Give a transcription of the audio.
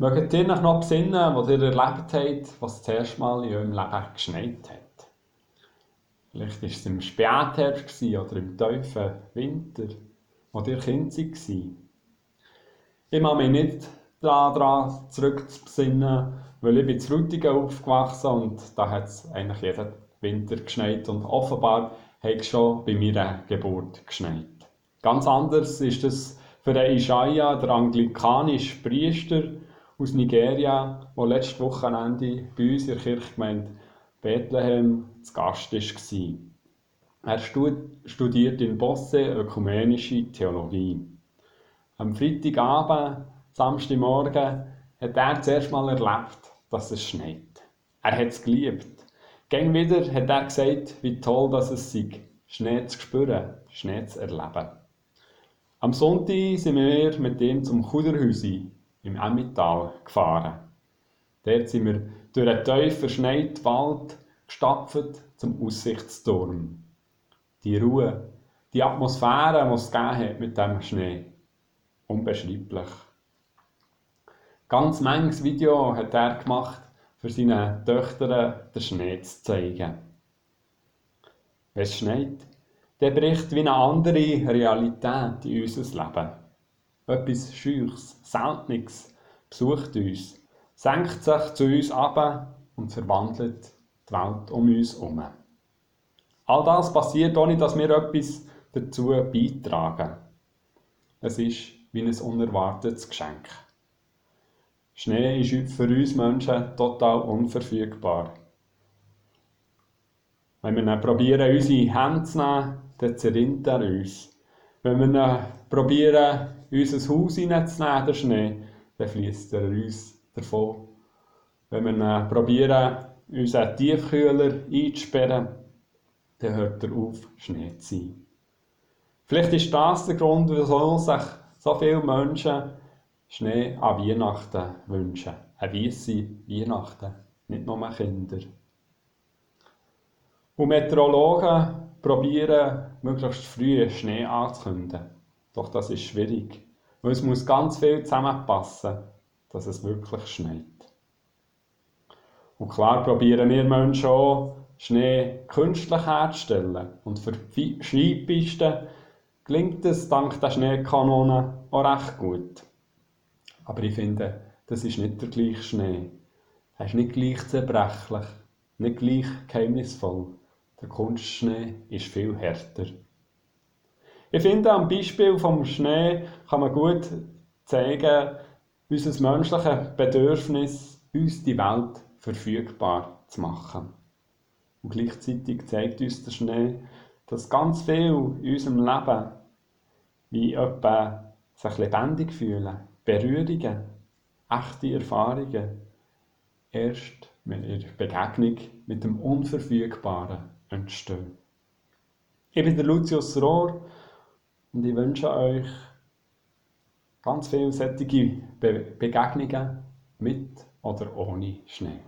Mögt ihr euch noch besinnen, was ihr erlebt habt, was das erste Mal in eurem Leben geschneit hat? Vielleicht war es im Spätherbst oder im tiefen Winter, wo ihr Kind war. Ich mache mich nicht daran zurückzubesinnen, weil ich bin in Frutigen aufgewachsen und da hat es eigentlich jeden Winter geschneit und offenbar hat es schon bei meiner Geburt geschneit. Ganz anders ist es für den Isaiah, der anglikanische Priester aus Nigeria, der letztes Wochenende bei uns in der Kirchgemeinde Bethlehem zu Gast war. Er studiert in Bosse ökumenische Theologie. Am Freitagabend, Samstagmorgen, hat er zuerst mal erlebt, dass es schneit. Er hat es geliebt. Gäng wieder hat er gesagt, wie toll das es sei, Schnee zu spüren, Schnee zu erleben. Am Sonntag sind wir mit ihm zum Kuderhäusi im Emmittal gefahren. Dort sind wir durch einen tief verschneiten Wald gestapft zum Aussichtsturm. Die Ruhe, die Atmosphäre, die es hat mit dem Schnee. Unbeschreiblich. Ganz manches Video hat er gemacht, für seine Töchter den Schnee zu zeigen. Wenn es schneit, dann bricht wie eine andere Realität in unser Leben. Etwas Scheuches, Seltenes besucht uns, senkt sich zu uns ab und verwandelt die Welt um uns herum. All das passiert, ohne dass wir etwas dazu beitragen. Es ist wie ein unerwartetes Geschenk. Schnee ist für uns Menschen total unverfügbar. Wenn wir dann probieren, unsere Hände zu nehmen, dann zerrinnt er uns. Wenn wir dann probieren, unser Haus hineinzunehmen, der Schnee, dann fließt er uns davon. Wenn wir dann probieren, unseren Tiefkühler einzusperren, dann hört er auf, Schnee zu sein. Vielleicht ist das der Grund, wieso sich so viele Menschen Schnee an Weihnachten wünschen. Eine weisse Weihnachten, nicht nur Kinder. Und Meteorologen probieren, möglichst früh Schnee anzukündigen. Doch das ist schwierig, weil es muss ganz viel zusammenpassen, dass es wirklich schneit. Und klar probieren wir Menschen auch, Schnee künstlich herzustellen. Und für die Skipisten gelingt es dank der Schneekanonen auch recht gut. Aber ich finde, das ist nicht der gleiche Schnee. Er ist nicht gleich zerbrechlich, nicht gleich geheimnisvoll. Der Kunstschnee ist viel härter. Ich finde, am Beispiel vom Schnee kann man gut zeigen, unser menschliches Bedürfnis, uns die Welt verfügbar zu machen. Und gleichzeitig zeigt uns der Schnee, dass ganz viel in unserem Leben wie etwa sich lebendig fühlen, Berührungen, echte Erfahrungen erst mit ihrer Begegnung mit dem Unverfügbaren entstehen. Ich bin der Lucius Rohr und ich wünsche euch ganz viele solche Be Begegnungen mit oder ohne Schnee.